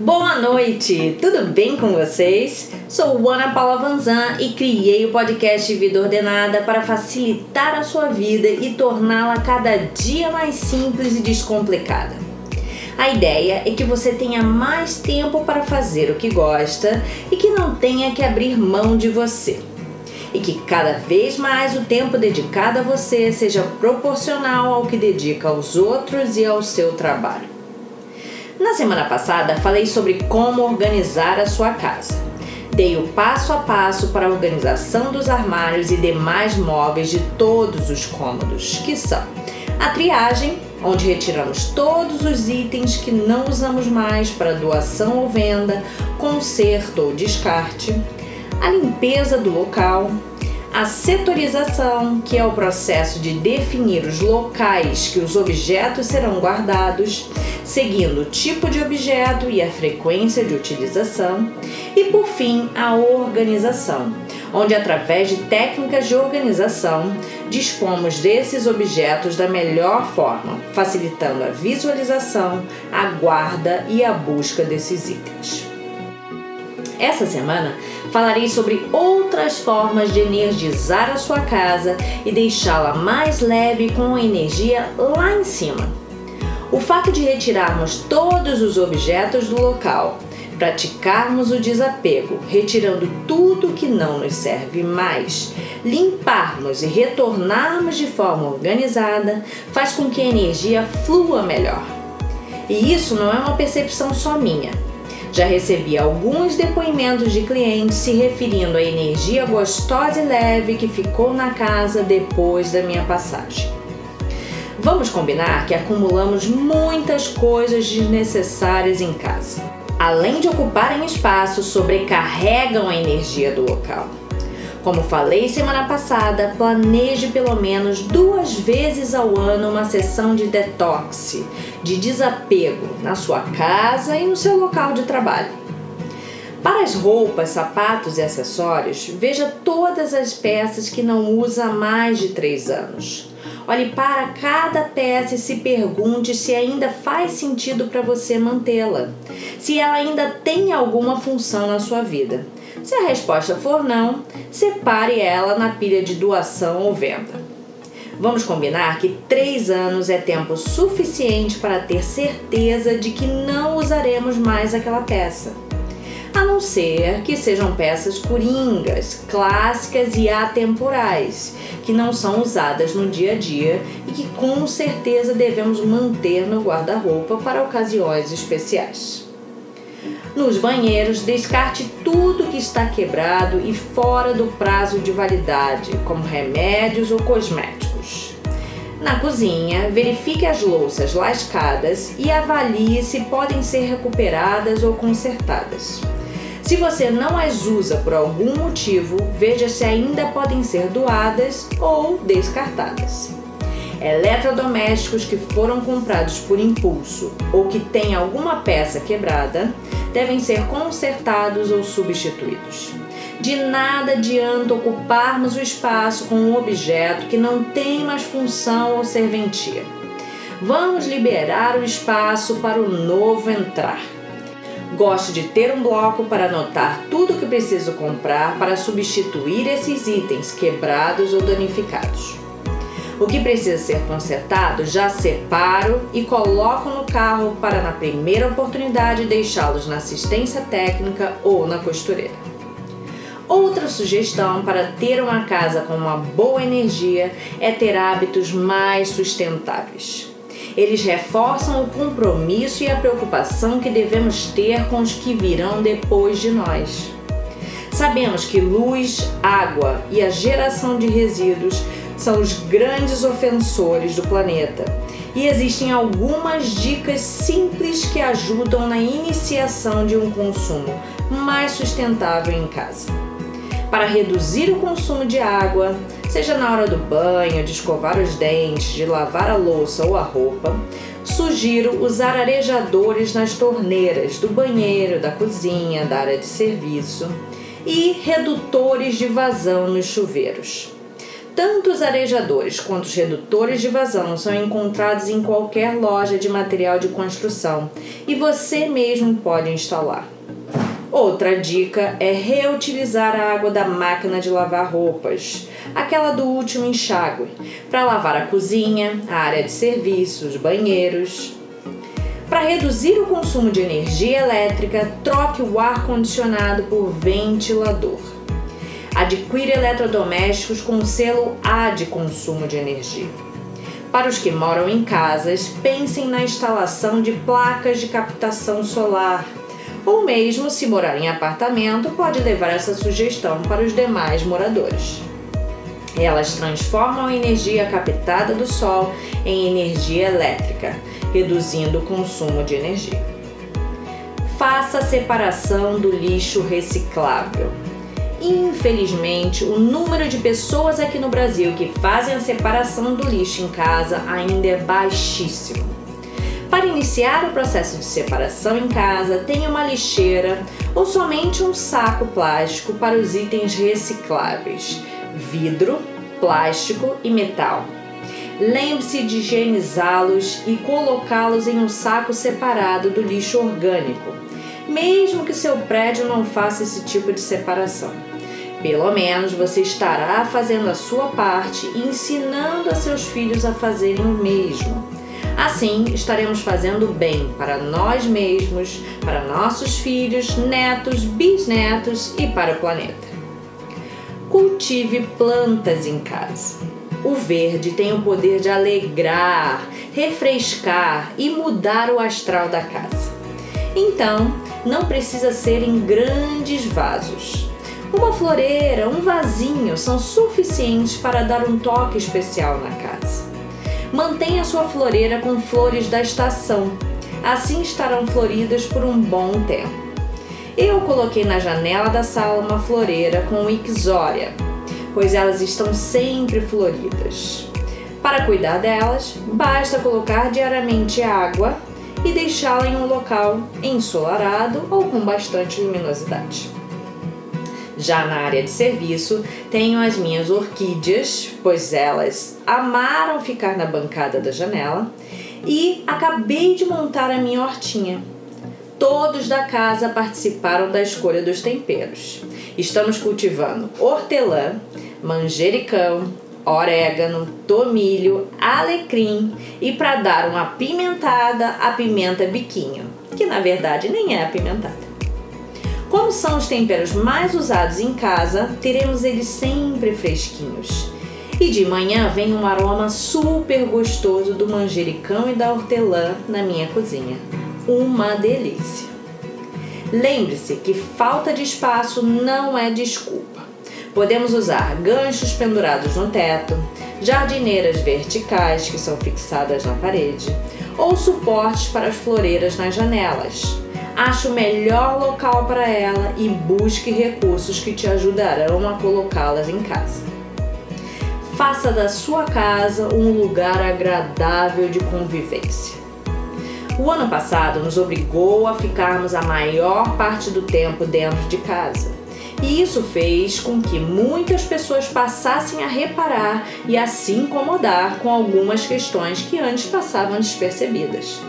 Boa noite, tudo bem com vocês? Sou Ana Paula Vanzan e criei o podcast Vida Ordenada para facilitar a sua vida e torná-la cada dia mais simples e descomplicada. A ideia é que você tenha mais tempo para fazer o que gosta e que não tenha que abrir mão de você. E que cada vez mais o tempo dedicado a você seja proporcional ao que dedica aos outros e ao seu trabalho. Na semana passada falei sobre como organizar a sua casa. Dei o passo a passo para a organização dos armários e demais móveis de todos os cômodos, que são a triagem, onde retiramos todos os itens que não usamos mais para doação ou venda, conserto ou descarte, a limpeza do local, a setorização, que é o processo de definir os locais que os objetos serão guardados, seguindo o tipo de objeto e a frequência de utilização, e por fim, a organização, onde através de técnicas de organização dispomos desses objetos da melhor forma, facilitando a visualização, a guarda e a busca desses itens. Essa semana falarei sobre outras formas de energizar a sua casa e deixá-la mais leve com a energia lá em cima. O fato de retirarmos todos os objetos do local, praticarmos o desapego, retirando tudo que não nos serve mais, limparmos e retornarmos de forma organizada, faz com que a energia flua melhor. E isso não é uma percepção só minha já recebi alguns depoimentos de clientes se referindo à energia gostosa e leve que ficou na casa depois da minha passagem. Vamos combinar que acumulamos muitas coisas desnecessárias em casa. Além de ocuparem espaço, sobrecarregam a energia do local. Como falei semana passada, planeje pelo menos duas vezes ao ano uma sessão de detox, de desapego na sua casa e no seu local de trabalho. Para as roupas, sapatos e acessórios, veja todas as peças que não usa há mais de três anos. Olhe para cada peça e se pergunte se ainda faz sentido para você mantê-la, se ela ainda tem alguma função na sua vida. Se a resposta for não, separe ela na pilha de doação ou venda. Vamos combinar que três anos é tempo suficiente para ter certeza de que não usaremos mais aquela peça. A não ser que sejam peças coringas, clássicas e atemporais, que não são usadas no dia a dia e que com certeza devemos manter no guarda-roupa para ocasiões especiais. Nos banheiros, descarte tudo que está quebrado e fora do prazo de validade, como remédios ou cosméticos. Na cozinha, verifique as louças lascadas e avalie se podem ser recuperadas ou consertadas. Se você não as usa por algum motivo, veja se ainda podem ser doadas ou descartadas. Eletrodomésticos que foram comprados por impulso ou que têm alguma peça quebrada devem ser consertados ou substituídos. De nada adianta ocuparmos o espaço com um objeto que não tem mais função ou serventia. Vamos liberar o espaço para o novo entrar. Gosto de ter um bloco para anotar tudo que preciso comprar para substituir esses itens quebrados ou danificados. O que precisa ser consertado já separo e coloco no carro para na primeira oportunidade deixá-los na assistência técnica ou na costureira. Outra sugestão para ter uma casa com uma boa energia é ter hábitos mais sustentáveis. Eles reforçam o compromisso e a preocupação que devemos ter com os que virão depois de nós. Sabemos que luz, água e a geração de resíduos são os grandes ofensores do planeta. E existem algumas dicas simples que ajudam na iniciação de um consumo mais sustentável em casa. Para reduzir o consumo de água, seja na hora do banho, de escovar os dentes, de lavar a louça ou a roupa, sugiro usar arejadores nas torneiras do banheiro, da cozinha, da área de serviço e redutores de vazão nos chuveiros. Tanto os arejadores quanto os redutores de vazão são encontrados em qualquer loja de material de construção e você mesmo pode instalar. Outra dica é reutilizar a água da máquina de lavar roupas, aquela do último enxágue, para lavar a cozinha, a área de serviços, banheiros. Para reduzir o consumo de energia elétrica, troque o ar condicionado por ventilador. Adquira eletrodomésticos com selo A de consumo de energia. Para os que moram em casas, pensem na instalação de placas de captação solar. Ou mesmo, se morar em apartamento, pode levar essa sugestão para os demais moradores. Elas transformam a energia captada do sol em energia elétrica, reduzindo o consumo de energia. Faça a separação do lixo reciclável. Infelizmente, o número de pessoas aqui no Brasil que fazem a separação do lixo em casa ainda é baixíssimo. Para iniciar o processo de separação em casa, tenha uma lixeira ou somente um saco plástico para os itens recicláveis: vidro, plástico e metal. Lembre-se de higienizá-los e colocá-los em um saco separado do lixo orgânico, mesmo que seu prédio não faça esse tipo de separação. Pelo menos você estará fazendo a sua parte e ensinando a seus filhos a fazerem o mesmo. Assim, estaremos fazendo bem para nós mesmos, para nossos filhos, netos, bisnetos e para o planeta. Cultive plantas em casa. O verde tem o poder de alegrar, refrescar e mudar o astral da casa. Então, não precisa ser em grandes vasos. Uma floreira, um vasinho são suficientes para dar um toque especial na casa. Mantenha sua floreira com flores da estação, assim estarão floridas por um bom tempo. Eu coloquei na janela da sala uma floreira com ixória, pois elas estão sempre floridas. Para cuidar delas, basta colocar diariamente água e deixá-la em um local ensolarado ou com bastante luminosidade. Já na área de serviço, tenho as minhas orquídeas, pois elas amaram ficar na bancada da janela, e acabei de montar a minha hortinha. Todos da casa participaram da escolha dos temperos. Estamos cultivando hortelã, manjericão, orégano, tomilho, alecrim e para dar uma apimentada, a pimenta biquinho, que na verdade nem é apimentada. Como são os temperos mais usados em casa, teremos eles sempre fresquinhos. E de manhã vem um aroma super gostoso do manjericão e da hortelã na minha cozinha. Uma delícia! Lembre-se que falta de espaço não é desculpa. Podemos usar ganchos pendurados no teto, jardineiras verticais que são fixadas na parede ou suportes para as floreiras nas janelas ache o melhor local para ela e busque recursos que te ajudarão a colocá-las em casa. Faça da sua casa um lugar agradável de convivência. O ano passado nos obrigou a ficarmos a maior parte do tempo dentro de casa. E isso fez com que muitas pessoas passassem a reparar e a se incomodar com algumas questões que antes passavam despercebidas.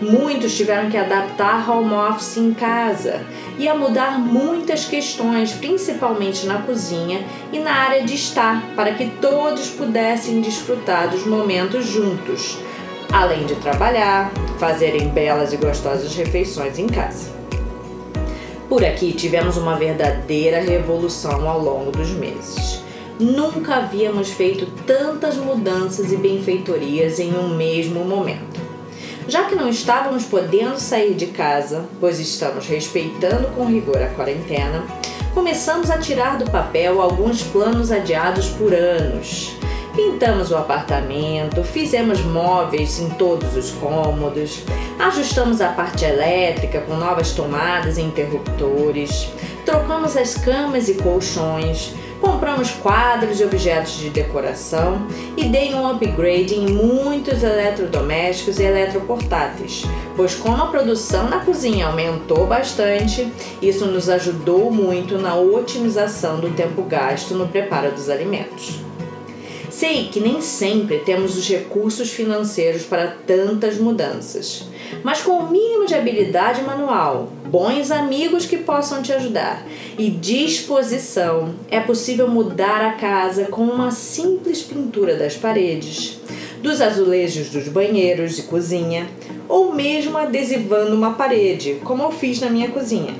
Muitos tiveram que adaptar home office em casa e a mudar muitas questões, principalmente na cozinha e na área de estar, para que todos pudessem desfrutar dos momentos juntos, além de trabalhar, fazerem belas e gostosas refeições em casa. Por aqui tivemos uma verdadeira revolução ao longo dos meses. Nunca havíamos feito tantas mudanças e benfeitorias em um mesmo momento. Já que não estávamos podendo sair de casa, pois estamos respeitando com rigor a quarentena, começamos a tirar do papel alguns planos adiados por anos. Pintamos o apartamento, fizemos móveis em todos os cômodos, ajustamos a parte elétrica com novas tomadas e interruptores, trocamos as camas e colchões, Compramos quadros e objetos de decoração e dei um upgrade em muitos eletrodomésticos e eletroportáteis, pois como a produção na cozinha aumentou bastante, isso nos ajudou muito na otimização do tempo gasto no preparo dos alimentos. Sei que nem sempre temos os recursos financeiros para tantas mudanças, mas com o mínimo de habilidade manual, bons amigos que possam te ajudar e disposição, é possível mudar a casa com uma simples pintura das paredes, dos azulejos dos banheiros e cozinha, ou mesmo adesivando uma parede, como eu fiz na minha cozinha.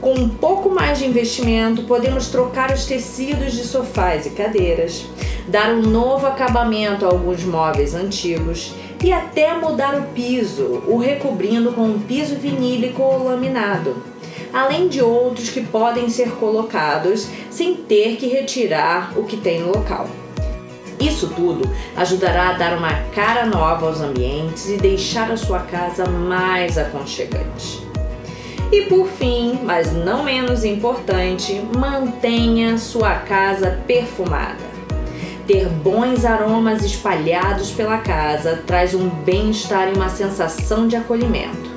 Com um pouco mais de investimento, podemos trocar os tecidos de sofás e cadeiras, dar um novo acabamento a alguns móveis antigos e até mudar o piso, o recobrindo com um piso vinílico ou laminado, além de outros que podem ser colocados sem ter que retirar o que tem no local. Isso tudo ajudará a dar uma cara nova aos ambientes e deixar a sua casa mais aconchegante. E por fim, mas não menos importante, mantenha sua casa perfumada. Ter bons aromas espalhados pela casa traz um bem-estar e uma sensação de acolhimento.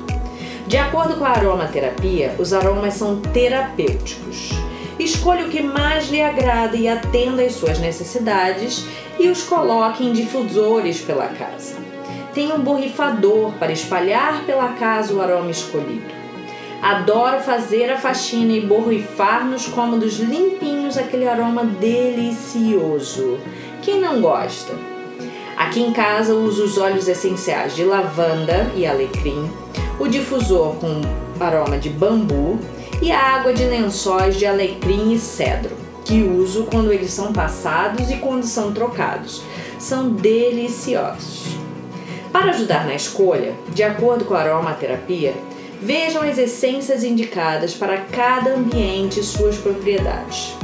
De acordo com a aromaterapia, os aromas são terapêuticos. Escolha o que mais lhe agrada e atenda às suas necessidades e os coloque em difusores pela casa. Tenha um borrifador para espalhar pela casa o aroma escolhido. Adoro fazer a faxina e borrifar nos cômodos limpinhos aquele aroma delicioso. Quem não gosta? Aqui em casa uso os óleos essenciais de lavanda e alecrim, o difusor com aroma de bambu e a água de lençóis de alecrim e cedro, que uso quando eles são passados e quando são trocados. São deliciosos. Para ajudar na escolha, de acordo com a aromaterapia, Vejam as essências indicadas para cada ambiente e suas propriedades.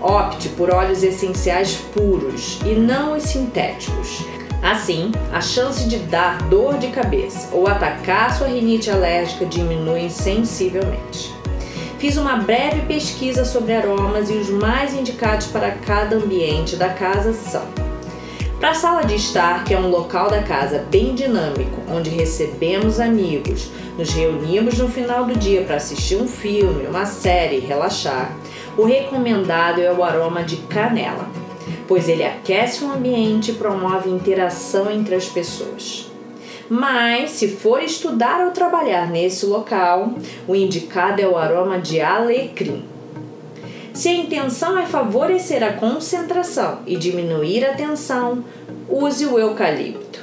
Opte por óleos essenciais puros e não os sintéticos. Assim, a chance de dar dor de cabeça ou atacar sua rinite alérgica diminui sensivelmente. Fiz uma breve pesquisa sobre aromas e os mais indicados para cada ambiente da casa são para a sala de estar, que é um local da casa bem dinâmico, onde recebemos amigos, nos reunimos no final do dia para assistir um filme, uma série e relaxar, o recomendado é o aroma de canela, pois ele aquece o ambiente e promove interação entre as pessoas. Mas, se for estudar ou trabalhar nesse local, o indicado é o aroma de alecrim se a intenção é favorecer a concentração e diminuir a tensão, use o eucalipto.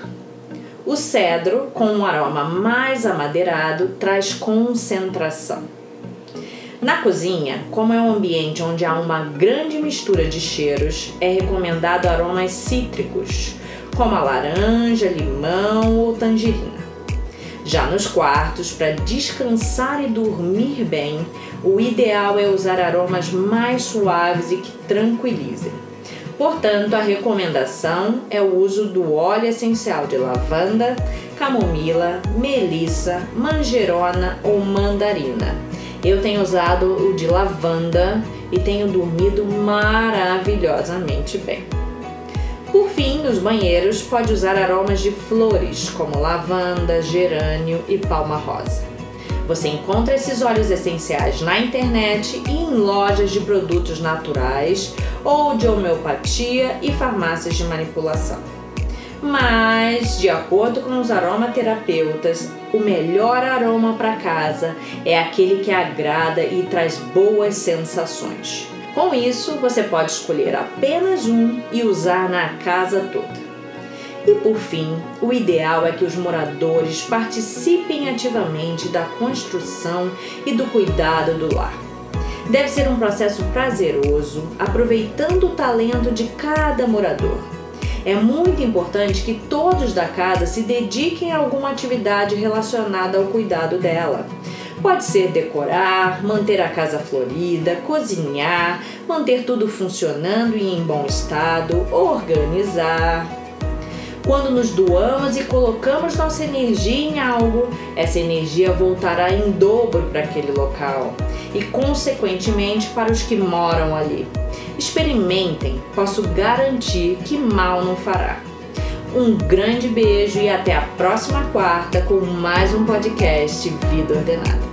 O cedro, com um aroma mais amadeirado, traz concentração. Na cozinha, como é um ambiente onde há uma grande mistura de cheiros, é recomendado aromas cítricos, como a laranja, limão ou tangerina. Já nos quartos, para descansar e dormir bem, o ideal é usar aromas mais suaves e que tranquilizem. Portanto, a recomendação é o uso do óleo essencial de lavanda, camomila, melissa, manjerona ou mandarina. Eu tenho usado o de lavanda e tenho dormido maravilhosamente bem. Por fim, nos banheiros pode usar aromas de flores como lavanda, gerânio e palma rosa. Você encontra esses óleos essenciais na internet e em lojas de produtos naturais ou de homeopatia e farmácias de manipulação. Mas, de acordo com os aromaterapeutas, o melhor aroma para casa é aquele que agrada e traz boas sensações. Com isso, você pode escolher apenas um e usar na casa toda. E por fim, o ideal é que os moradores participem ativamente da construção e do cuidado do lar. Deve ser um processo prazeroso, aproveitando o talento de cada morador. É muito importante que todos da casa se dediquem a alguma atividade relacionada ao cuidado dela Pode ser decorar, manter a casa florida, cozinhar, manter tudo funcionando e em bom estado, organizar. Quando nos doamos e colocamos nossa energia em algo, essa energia voltará em dobro para aquele local e, consequentemente, para os que moram ali. Experimentem, posso garantir que mal não fará. Um grande beijo e até a próxima quarta com mais um podcast Vida Ordenada.